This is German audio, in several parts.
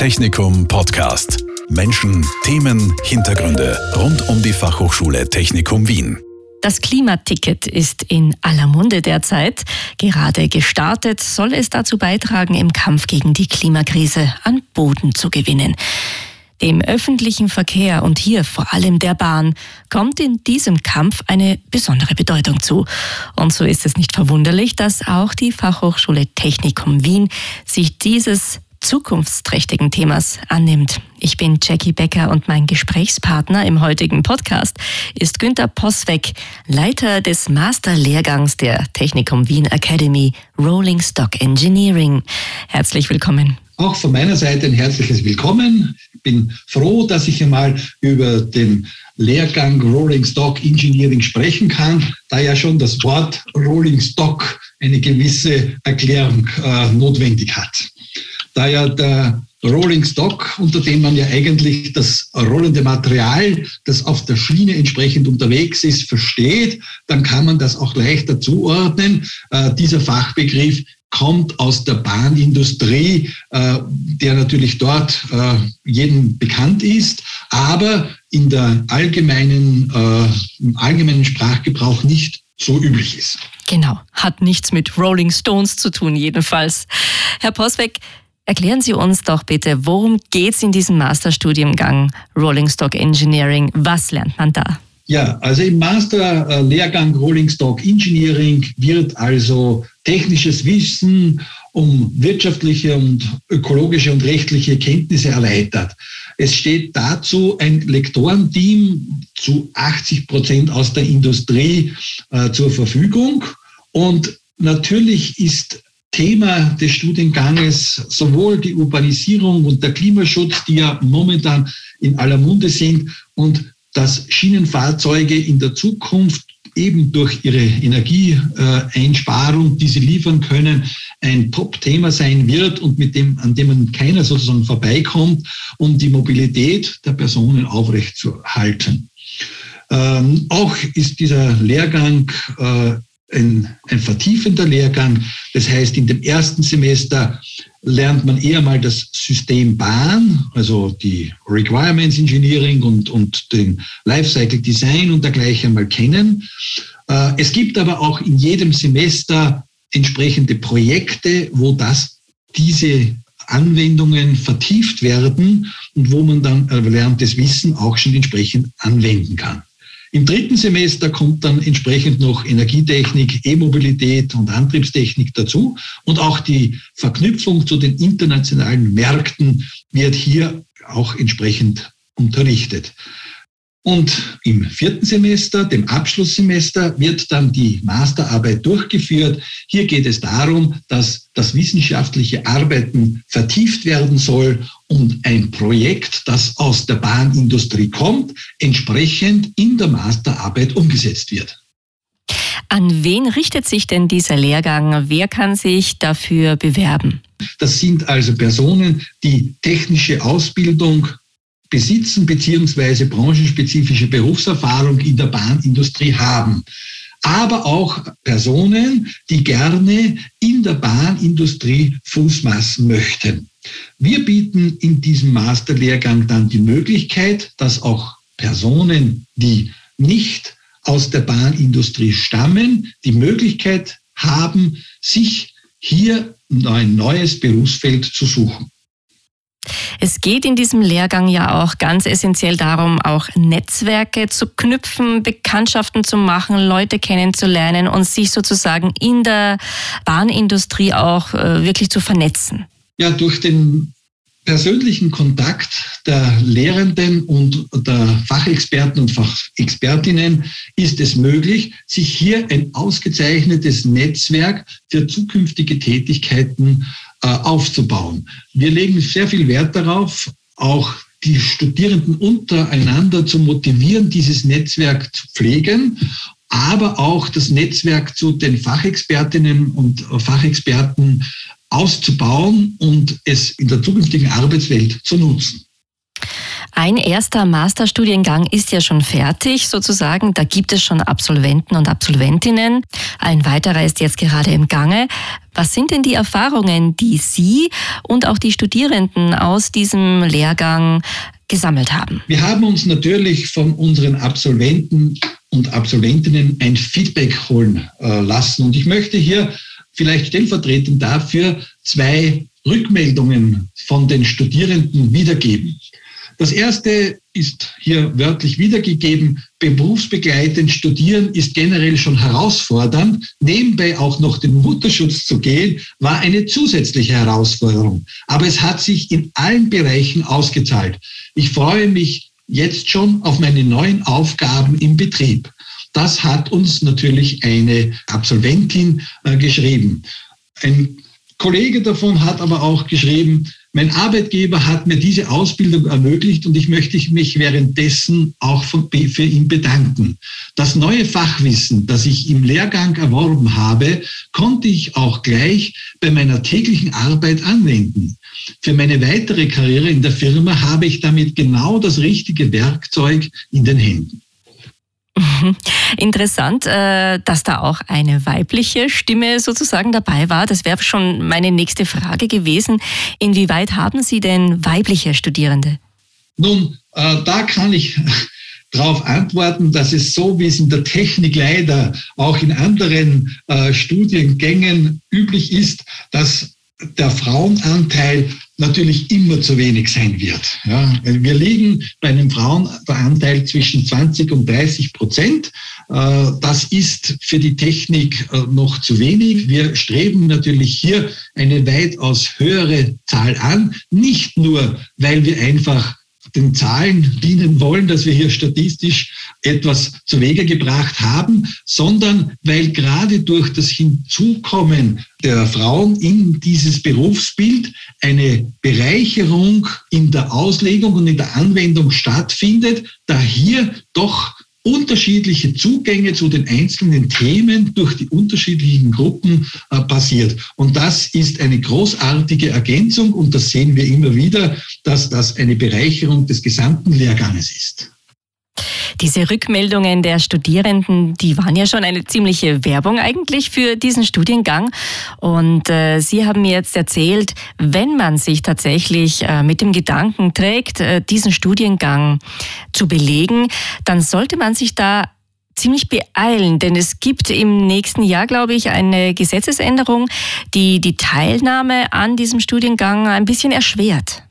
Technikum Podcast. Menschen, Themen, Hintergründe rund um die Fachhochschule Technikum Wien. Das Klimaticket ist in aller Munde derzeit. Gerade gestartet soll es dazu beitragen, im Kampf gegen die Klimakrise an Boden zu gewinnen. Dem öffentlichen Verkehr und hier vor allem der Bahn kommt in diesem Kampf eine besondere Bedeutung zu. Und so ist es nicht verwunderlich, dass auch die Fachhochschule Technikum Wien sich dieses zukunftsträchtigen Themas annimmt. Ich bin Jackie Becker und mein Gesprächspartner im heutigen Podcast ist Günter Posweg, Leiter des Masterlehrgangs der Technikum Wien Academy Rolling Stock Engineering. Herzlich willkommen. Auch von meiner Seite ein herzliches Willkommen. Ich bin froh, dass ich einmal über den Lehrgang Rolling Stock Engineering sprechen kann, da ja schon das Wort Rolling Stock eine gewisse Erklärung äh, notwendig hat. Da ja der Rolling Stock, unter dem man ja eigentlich das rollende Material, das auf der Schiene entsprechend unterwegs ist, versteht, dann kann man das auch leichter zuordnen. Äh, dieser Fachbegriff kommt aus der Bahnindustrie, äh, der natürlich dort äh, jedem bekannt ist, aber in der allgemeinen, äh, im allgemeinen Sprachgebrauch nicht so üblich ist. Genau, hat nichts mit Rolling Stones zu tun jedenfalls. Herr Posbeck, erklären Sie uns doch bitte, worum geht es in diesem Masterstudiengang Rolling Stock Engineering? Was lernt man da? Ja, also im Masterlehrgang Rolling Stock Engineering wird also technisches Wissen um wirtschaftliche und ökologische und rechtliche Kenntnisse erweitert. Es steht dazu ein Lektorenteam zu 80 Prozent aus der Industrie äh, zur Verfügung. Und natürlich ist Thema des Studienganges sowohl die Urbanisierung und der Klimaschutz, die ja momentan in aller Munde sind, und dass Schienenfahrzeuge in der Zukunft eben durch ihre Energieeinsparung, die sie liefern können, ein Top-Thema sein wird und mit dem, an dem man keiner sozusagen vorbeikommt, um die Mobilität der Personen aufrechtzuerhalten. Ähm, auch ist dieser Lehrgang äh, ein, ein vertiefender Lehrgang. Das heißt, in dem ersten Semester lernt man eher mal das System Bahn, also die Requirements Engineering und, und den Lifecycle Design und dergleichen mal kennen. Äh, es gibt aber auch in jedem Semester entsprechende Projekte, wo das, diese Anwendungen vertieft werden und wo man dann erlerntes Wissen auch schon entsprechend anwenden kann. Im dritten Semester kommt dann entsprechend noch Energietechnik, E-Mobilität und Antriebstechnik dazu. Und auch die Verknüpfung zu den internationalen Märkten wird hier auch entsprechend unterrichtet. Und im vierten Semester, dem Abschlusssemester, wird dann die Masterarbeit durchgeführt. Hier geht es darum, dass das wissenschaftliche Arbeiten vertieft werden soll und ein Projekt, das aus der Bahnindustrie kommt, entsprechend in der Masterarbeit umgesetzt wird. An wen richtet sich denn dieser Lehrgang? Wer kann sich dafür bewerben? Das sind also Personen, die technische Ausbildung besitzen beziehungsweise branchenspezifische Berufserfahrung in der Bahnindustrie haben. Aber auch Personen, die gerne in der Bahnindustrie Fuß maßen möchten. Wir bieten in diesem Masterlehrgang dann die Möglichkeit, dass auch Personen, die nicht aus der Bahnindustrie stammen, die Möglichkeit haben, sich hier ein neues Berufsfeld zu suchen. Es geht in diesem Lehrgang ja auch ganz essentiell darum, auch Netzwerke zu knüpfen, Bekanntschaften zu machen, Leute kennenzulernen und sich sozusagen in der Bahnindustrie auch äh, wirklich zu vernetzen. Ja, durch den persönlichen Kontakt der Lehrenden und der Fachexperten und Fachexpertinnen ist es möglich, sich hier ein ausgezeichnetes Netzwerk für zukünftige Tätigkeiten aufzubauen. Wir legen sehr viel Wert darauf, auch die Studierenden untereinander zu motivieren, dieses Netzwerk zu pflegen, aber auch das Netzwerk zu den Fachexpertinnen und Fachexperten auszubauen und es in der zukünftigen Arbeitswelt zu nutzen. Ein erster Masterstudiengang ist ja schon fertig, sozusagen. Da gibt es schon Absolventen und Absolventinnen. Ein weiterer ist jetzt gerade im Gange. Was sind denn die Erfahrungen, die Sie und auch die Studierenden aus diesem Lehrgang gesammelt haben? Wir haben uns natürlich von unseren Absolventen und Absolventinnen ein Feedback holen äh, lassen. Und ich möchte hier vielleicht stellvertretend dafür zwei Rückmeldungen von den Studierenden wiedergeben. Das erste ist hier wörtlich wiedergegeben. Berufsbegleitend studieren ist generell schon herausfordernd. Nebenbei auch noch den Mutterschutz zu gehen, war eine zusätzliche Herausforderung. Aber es hat sich in allen Bereichen ausgezahlt. Ich freue mich jetzt schon auf meine neuen Aufgaben im Betrieb. Das hat uns natürlich eine Absolventin äh, geschrieben. Ein Kollege davon hat aber auch geschrieben, mein Arbeitgeber hat mir diese Ausbildung ermöglicht und ich möchte mich währenddessen auch für ihn bedanken. Das neue Fachwissen, das ich im Lehrgang erworben habe, konnte ich auch gleich bei meiner täglichen Arbeit anwenden. Für meine weitere Karriere in der Firma habe ich damit genau das richtige Werkzeug in den Händen. Interessant, äh, dass da auch eine weibliche Stimme sozusagen dabei war. Das wäre schon meine nächste Frage gewesen. Inwieweit haben Sie denn weibliche Studierende? Nun, äh, da kann ich darauf antworten, dass es so, wie es in der Technik leider auch in anderen äh, Studiengängen üblich ist, dass der Frauenanteil natürlich immer zu wenig sein wird. Ja, wir liegen bei einem Frauenanteil zwischen 20 und 30 Prozent. Äh, das ist für die Technik äh, noch zu wenig. Wir streben natürlich hier eine weitaus höhere Zahl an, nicht nur, weil wir einfach den Zahlen dienen wollen, dass wir hier statistisch etwas zu Wege gebracht haben, sondern weil gerade durch das Hinzukommen der Frauen in dieses Berufsbild eine Bereicherung in der Auslegung und in der Anwendung stattfindet, da hier doch unterschiedliche Zugänge zu den einzelnen Themen durch die unterschiedlichen Gruppen äh, passiert. Und das ist eine großartige Ergänzung und das sehen wir immer wieder, dass das eine Bereicherung des gesamten Lehrganges ist. Diese Rückmeldungen der Studierenden, die waren ja schon eine ziemliche Werbung eigentlich für diesen Studiengang. Und äh, Sie haben mir jetzt erzählt, wenn man sich tatsächlich äh, mit dem Gedanken trägt, äh, diesen Studiengang zu belegen, dann sollte man sich da ziemlich beeilen, denn es gibt im nächsten Jahr, glaube ich, eine Gesetzesänderung, die die Teilnahme an diesem Studiengang ein bisschen erschwert.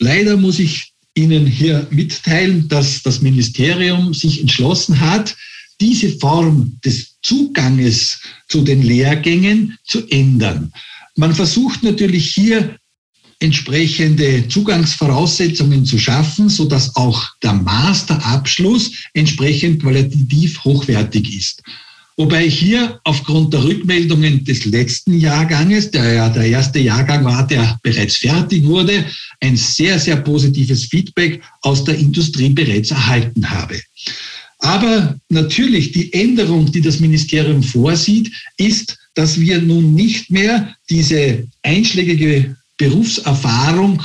Leider muss ich Ihnen hier mitteilen, dass das Ministerium sich entschlossen hat, diese Form des Zuganges zu den Lehrgängen zu ändern. Man versucht natürlich hier entsprechende Zugangsvoraussetzungen zu schaffen, sodass auch der Masterabschluss entsprechend qualitativ hochwertig ist. Wobei hier aufgrund der Rückmeldungen des letzten Jahrganges, der ja der erste Jahrgang war, der bereits fertig wurde, ein sehr, sehr positives Feedback aus der Industrie bereits erhalten habe. Aber natürlich die Änderung, die das Ministerium vorsieht, ist, dass wir nun nicht mehr diese einschlägige Berufserfahrung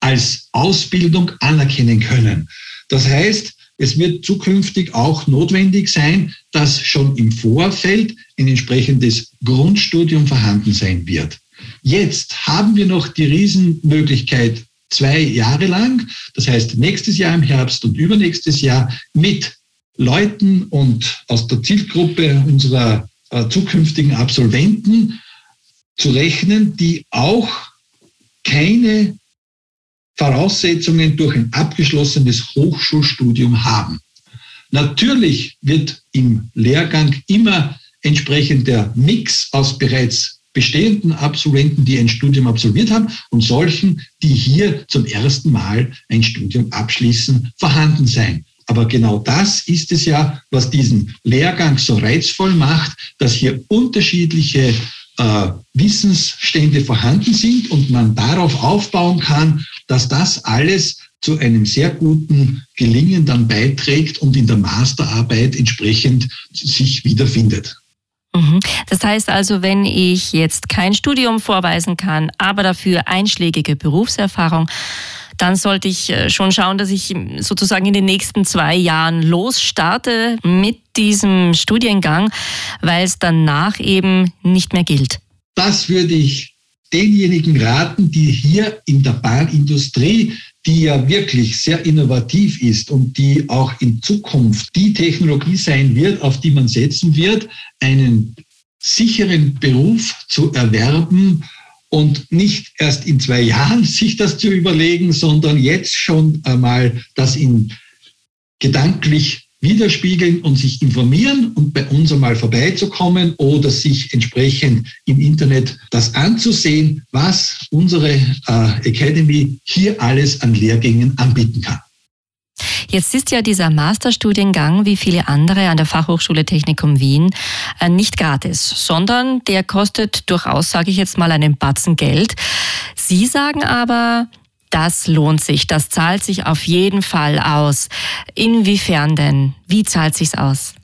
als Ausbildung anerkennen können. Das heißt, es wird zukünftig auch notwendig sein, dass schon im Vorfeld ein entsprechendes Grundstudium vorhanden sein wird. Jetzt haben wir noch die Riesenmöglichkeit, zwei Jahre lang, das heißt nächstes Jahr im Herbst und übernächstes Jahr mit Leuten und aus der Zielgruppe unserer äh, zukünftigen Absolventen zu rechnen, die auch keine Voraussetzungen durch ein abgeschlossenes Hochschulstudium haben. Natürlich wird im Lehrgang immer entsprechend der Mix aus bereits bestehenden Absolventen, die ein Studium absolviert haben und solchen, die hier zum ersten Mal ein Studium abschließen, vorhanden sein. Aber genau das ist es ja, was diesen Lehrgang so reizvoll macht, dass hier unterschiedliche äh, Wissensstände vorhanden sind und man darauf aufbauen kann, dass das alles zu einem sehr guten Gelingen dann beiträgt und in der Masterarbeit entsprechend sich wiederfindet. Mhm. Das heißt also, wenn ich jetzt kein Studium vorweisen kann, aber dafür einschlägige Berufserfahrung, dann sollte ich äh, schon schauen, dass ich sozusagen in den nächsten zwei Jahren losstarte mit diesem Studiengang, weil es danach eben nicht mehr gilt. Das würde ich denjenigen raten, die hier in der Bahnindustrie, die ja wirklich sehr innovativ ist und die auch in Zukunft die Technologie sein wird, auf die man setzen wird, einen sicheren Beruf zu erwerben und nicht erst in zwei Jahren sich das zu überlegen, sondern jetzt schon einmal das in gedanklich widerspiegeln und sich informieren und bei uns einmal vorbeizukommen oder sich entsprechend im Internet das anzusehen, was unsere äh, Academy hier alles an Lehrgängen anbieten kann. Jetzt ist ja dieser Masterstudiengang, wie viele andere an der Fachhochschule Technikum Wien, äh, nicht gratis, sondern der kostet durchaus, sage ich jetzt mal, einen Batzen Geld. Sie sagen aber, das lohnt sich, das zahlt sich auf jeden Fall aus. Inwiefern denn? Wie zahlt sich's aus?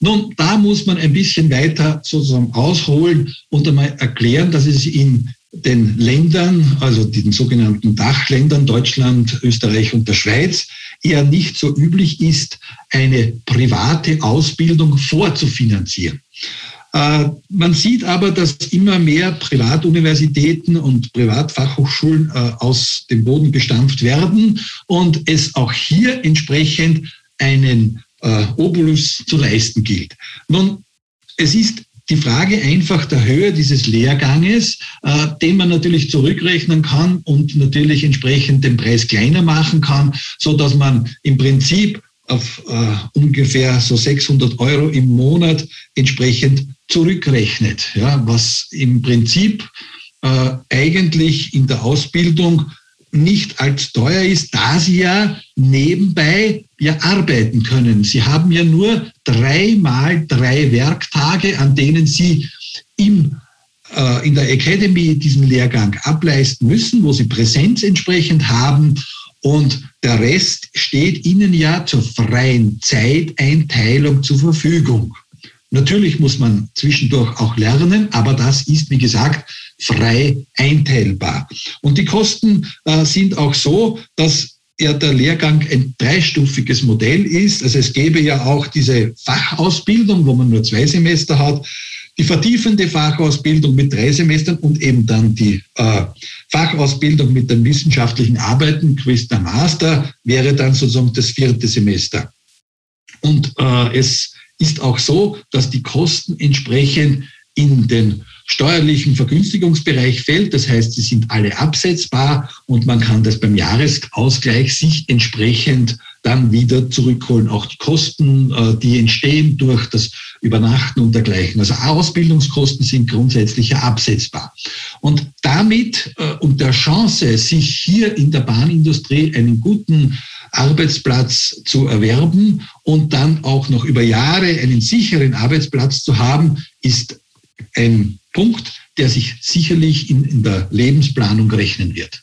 Nun, da muss man ein bisschen weiter sozusagen ausholen und einmal erklären, dass es in den Ländern, also den sogenannten Dachländern Deutschland, Österreich und der Schweiz, eher nicht so üblich ist, eine private Ausbildung vorzufinanzieren. Äh, man sieht aber, dass immer mehr Privatuniversitäten und Privatfachhochschulen äh, aus dem Boden gestampft werden und es auch hier entsprechend einen äh, Obolus zu leisten gilt. Nun, es ist die Frage einfach der Höhe dieses Lehrganges, äh, den man natürlich zurückrechnen kann und natürlich entsprechend den Preis kleiner machen kann, so dass man im Prinzip auf äh, ungefähr so 600 Euro im Monat entsprechend zurückrechnet, ja, was im Prinzip äh, eigentlich in der Ausbildung nicht als teuer ist, da sie ja nebenbei ja arbeiten können. Sie haben ja nur dreimal drei Werktage, an denen sie im, äh, in der Academy diesen Lehrgang ableisten müssen, wo sie Präsenz entsprechend haben. Und der Rest steht ihnen ja zur freien Zeiteinteilung zur Verfügung. Natürlich muss man zwischendurch auch lernen, aber das ist, wie gesagt, frei einteilbar. Und die Kosten äh, sind auch so, dass ja der Lehrgang ein dreistufiges Modell ist. Also es gäbe ja auch diese Fachausbildung, wo man nur zwei Semester hat, die vertiefende Fachausbildung mit drei Semestern und eben dann die äh, Fachausbildung mit den wissenschaftlichen Arbeiten, Quiz der Master, wäre dann sozusagen das vierte Semester. Und äh, es ist auch so, dass die Kosten entsprechend in den steuerlichen Vergünstigungsbereich fällt. Das heißt, sie sind alle absetzbar und man kann das beim Jahresausgleich sich entsprechend dann wieder zurückholen. Auch die Kosten, äh, die entstehen durch das Übernachten und dergleichen. Also Ausbildungskosten sind grundsätzlich absetzbar. Und damit äh, und der Chance, sich hier in der Bahnindustrie einen guten Arbeitsplatz zu erwerben und dann auch noch über Jahre einen sicheren Arbeitsplatz zu haben, ist ein Punkt, der sich sicherlich in, in der Lebensplanung rechnen wird.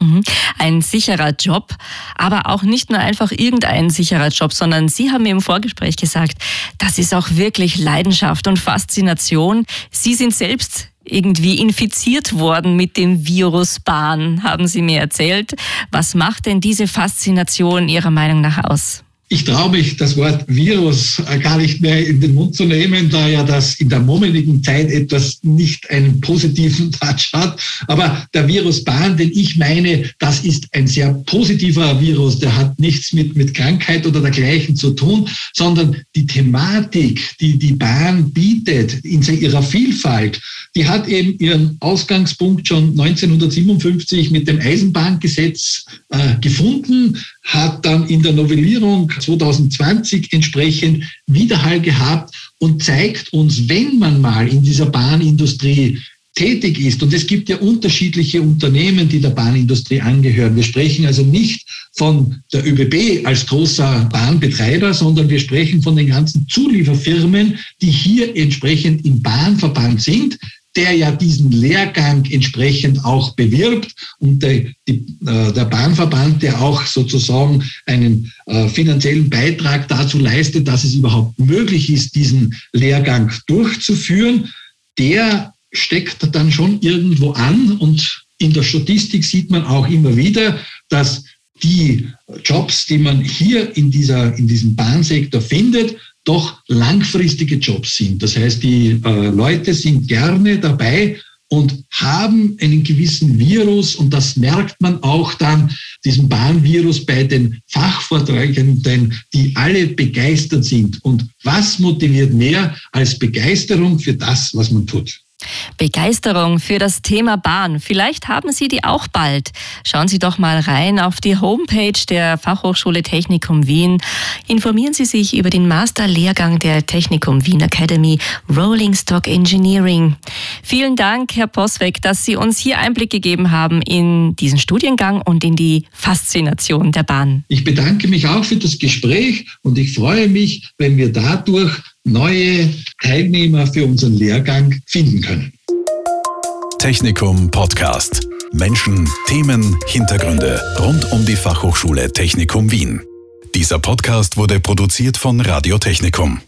Mhm. Ein sicherer Job, aber auch nicht nur einfach irgendein sicherer Job, sondern Sie haben mir im Vorgespräch gesagt, das ist auch wirklich Leidenschaft und Faszination. Sie sind selbst irgendwie infiziert worden mit dem Virus Bahn, haben Sie mir erzählt. Was macht denn diese Faszination Ihrer Meinung nach aus? Ich traue mich, das Wort Virus gar nicht mehr in den Mund zu nehmen, da ja das in der momentigen Zeit etwas nicht einen positiven Touch hat. Aber der Virus Bahn, den ich meine, das ist ein sehr positiver Virus. Der hat nichts mit, mit Krankheit oder dergleichen zu tun, sondern die Thematik, die die Bahn bietet in ihrer Vielfalt, die hat eben ihren Ausgangspunkt schon 1957 mit dem Eisenbahngesetz äh, gefunden, hat dann in der Novellierung 2020 entsprechend Widerhall gehabt und zeigt uns, wenn man mal in dieser Bahnindustrie tätig ist. Und es gibt ja unterschiedliche Unternehmen, die der Bahnindustrie angehören. Wir sprechen also nicht von der ÖBB als großer Bahnbetreiber, sondern wir sprechen von den ganzen Zulieferfirmen, die hier entsprechend im Bahnverband sind, der ja diesen Lehrgang entsprechend auch bewirbt und der, die, äh, der Bahnverband, der auch sozusagen einen äh, finanziellen Beitrag dazu leistet, dass es überhaupt möglich ist, diesen Lehrgang durchzuführen, der steckt dann schon irgendwo an und in der Statistik sieht man auch immer wieder, dass die Jobs, die man hier in, dieser, in diesem Bahnsektor findet, doch langfristige Jobs sind. Das heißt, die äh, Leute sind gerne dabei und haben einen gewissen Virus und das merkt man auch dann, diesen Bahnvirus bei den Fachvortragenden, die alle begeistert sind. Und was motiviert mehr als Begeisterung für das, was man tut? Begeisterung für das Thema Bahn. Vielleicht haben Sie die auch bald. Schauen Sie doch mal rein auf die Homepage der Fachhochschule Technikum Wien. Informieren Sie sich über den Masterlehrgang der Technikum Wien Academy Rolling Stock Engineering. Vielen Dank, Herr Posweg, dass Sie uns hier Einblick gegeben haben in diesen Studiengang und in die Faszination der Bahn. Ich bedanke mich auch für das Gespräch und ich freue mich, wenn wir dadurch neue Teilnehmer für unseren Lehrgang finden können. Technikum Podcast. Menschen, Themen, Hintergründe rund um die Fachhochschule Technikum Wien. Dieser Podcast wurde produziert von Radio Technikum.